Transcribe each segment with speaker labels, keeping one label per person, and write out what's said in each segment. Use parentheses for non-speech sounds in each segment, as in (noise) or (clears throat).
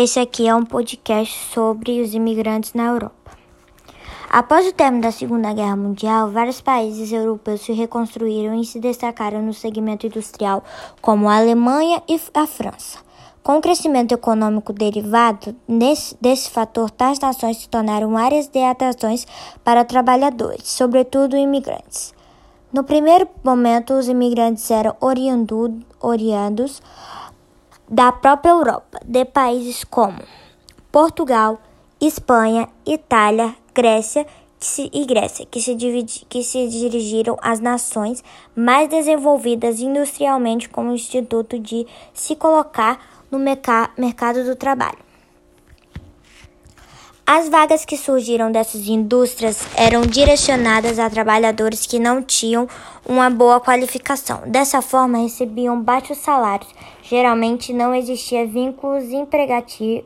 Speaker 1: Esse aqui é um podcast sobre os imigrantes na Europa. Após o término da Segunda Guerra Mundial, vários países europeus se reconstruíram e se destacaram no segmento industrial, como a Alemanha e a França. Com o crescimento econômico derivado desse, desse fator, tais nações se tornaram áreas de atrações para trabalhadores, sobretudo imigrantes. No primeiro momento, os imigrantes eram oriundos da própria Europa, de países como Portugal, Espanha, Itália, Grécia e Grécia, que se, dividi, que se dirigiram às nações mais desenvolvidas industrialmente com o instituto de se colocar no mercado do trabalho. As vagas que surgiram dessas indústrias eram direcionadas a trabalhadores que não tinham uma boa qualificação. Dessa forma, recebiam baixos salários. Geralmente não existia vínculos empregatícios,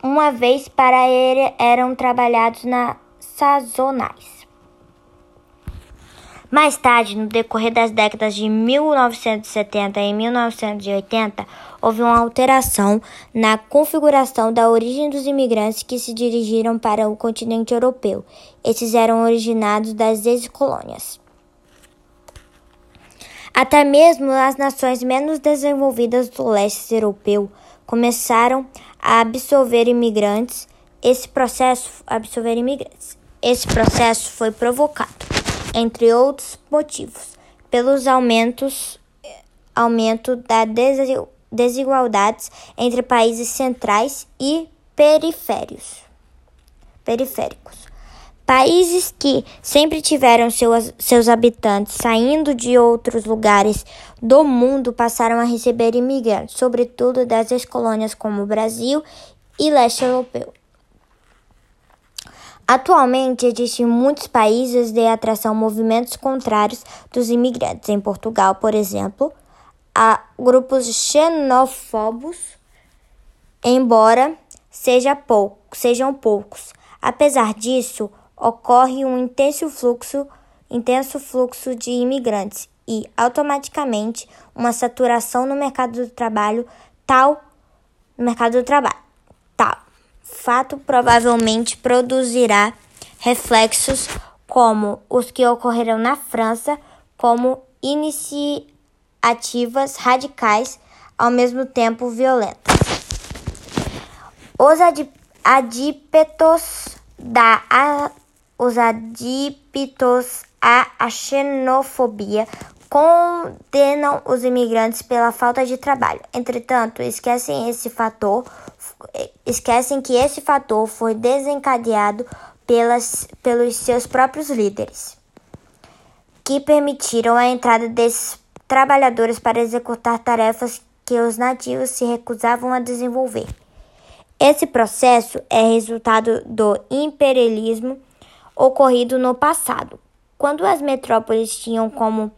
Speaker 1: uma vez para ele eram trabalhados na sazonais. Mais tarde, no decorrer das décadas de 1970 e 1980, houve uma alteração na configuração da origem dos imigrantes que se dirigiram para o continente europeu. Esses eram originados das ex-colônias. Até mesmo as nações menos desenvolvidas do leste europeu começaram a absorver imigrantes. Esse processo, absorver imigrantes. Esse processo foi provocado entre outros motivos, pelos aumentos aumento das desigualdades entre países centrais e periféricos. periféricos. Países que sempre tiveram seus, seus habitantes saindo de outros lugares do mundo passaram a receber imigrantes, sobretudo das ex-colônias como Brasil e leste europeu. Atualmente, existem muitos países de atração movimentos contrários dos imigrantes. Em Portugal, por exemplo, há grupos xenófobos, embora seja pouco, sejam poucos. Apesar disso, ocorre um intenso fluxo, intenso fluxo de imigrantes e, automaticamente, uma saturação no mercado do trabalho tal no mercado do trabalho fato provavelmente produzirá reflexos como os que ocorreram na França, como iniciativas radicais ao mesmo tempo violentas. Os adípetos da a, os adípetos à a xenofobia condenam os imigrantes pela falta de trabalho. Entretanto, esquecem esse fator, esquecem que esse fator foi desencadeado pelas, pelos seus próprios líderes, que permitiram a entrada desses trabalhadores para executar tarefas que os nativos se recusavam a desenvolver. Esse processo é resultado do imperialismo ocorrido no passado, quando as metrópoles tinham como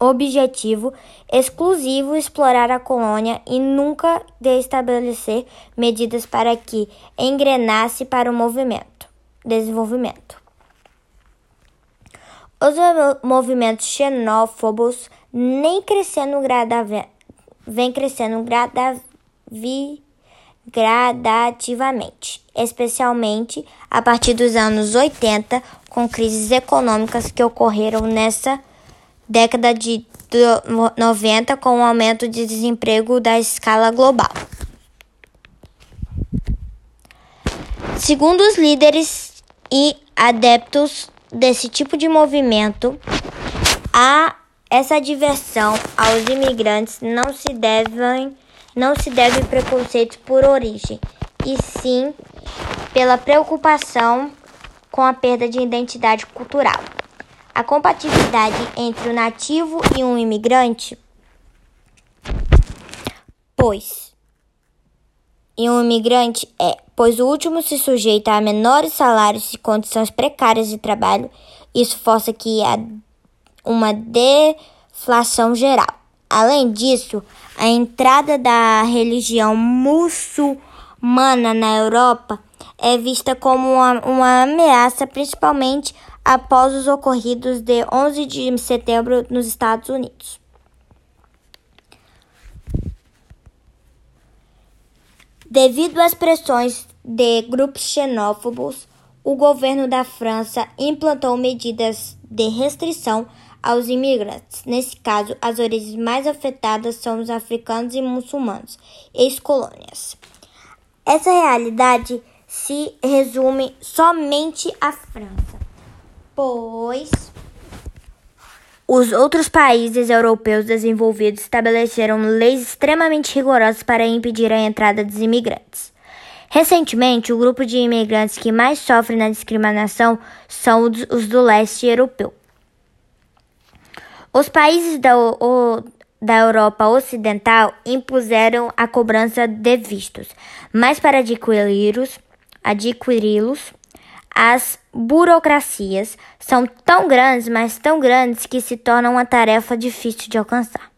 Speaker 1: objetivo exclusivo explorar a colônia e nunca de estabelecer medidas para que engrenasse para o movimento, desenvolvimento. Os movimentos xenófobos nem crescendo vem crescendo gradavi gradativamente, especialmente a partir dos anos 80, com crises econômicas que ocorreram nessa década de 90 com o aumento de desemprego da escala global. Segundo os líderes e adeptos desse tipo de movimento, a essa diversão aos imigrantes não se devem não se deve preconceito por origem, e sim pela preocupação com a perda de identidade cultural. A compatibilidade entre o nativo e um imigrante, pois. E um imigrante é, pois o último se sujeita a menores salários e condições precárias de trabalho, isso força que há uma deflação geral. Além disso, a entrada da religião muçulmana na Europa é vista como uma, uma ameaça, principalmente após os ocorridos de 11 de setembro nos Estados Unidos. Devido às pressões de grupos xenófobos, o governo da França implantou medidas de restrição aos imigrantes. Nesse caso, as origens mais afetadas são os africanos e muçulmanos, ex-colônias. Essa realidade se resume somente à França, pois os outros países europeus desenvolvidos estabeleceram leis extremamente rigorosas para impedir a entrada dos imigrantes. Recentemente, o grupo de imigrantes que mais sofre na discriminação são os do leste europeu. Os países da, o, da Europa Ocidental impuseram a cobrança de vistos, mas para adquiri-los, adquiri-los as burocracias são tão grandes, mas tão grandes que se tornam uma tarefa difícil de alcançar.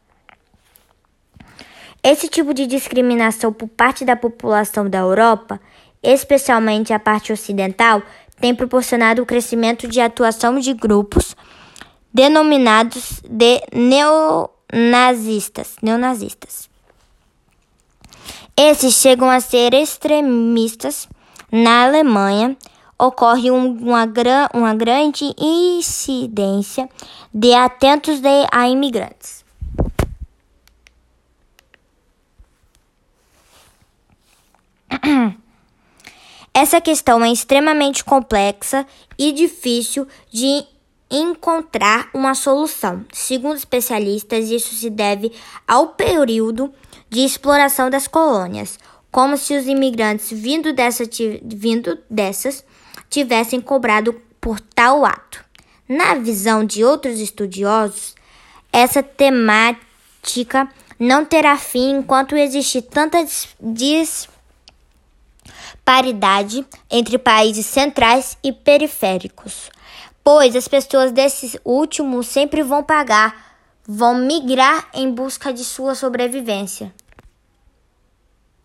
Speaker 1: Esse tipo de discriminação por parte da população da Europa, especialmente a parte ocidental, tem proporcionado o crescimento de atuação de grupos denominados de neonazistas. neonazistas. Esses chegam a ser extremistas na Alemanha ocorre um, uma, gran, uma grande incidência de atentos de, a imigrantes. (clears throat) Essa questão é extremamente complexa e difícil de encontrar uma solução. Segundo especialistas, isso se deve ao período de exploração das colônias, como se os imigrantes vindo, dessa, vindo dessas tivessem cobrado por tal ato. Na visão de outros estudiosos, essa temática não terá fim enquanto existir tanta disparidade entre países centrais e periféricos, pois as pessoas desses últimos sempre vão pagar, vão migrar em busca de sua sobrevivência.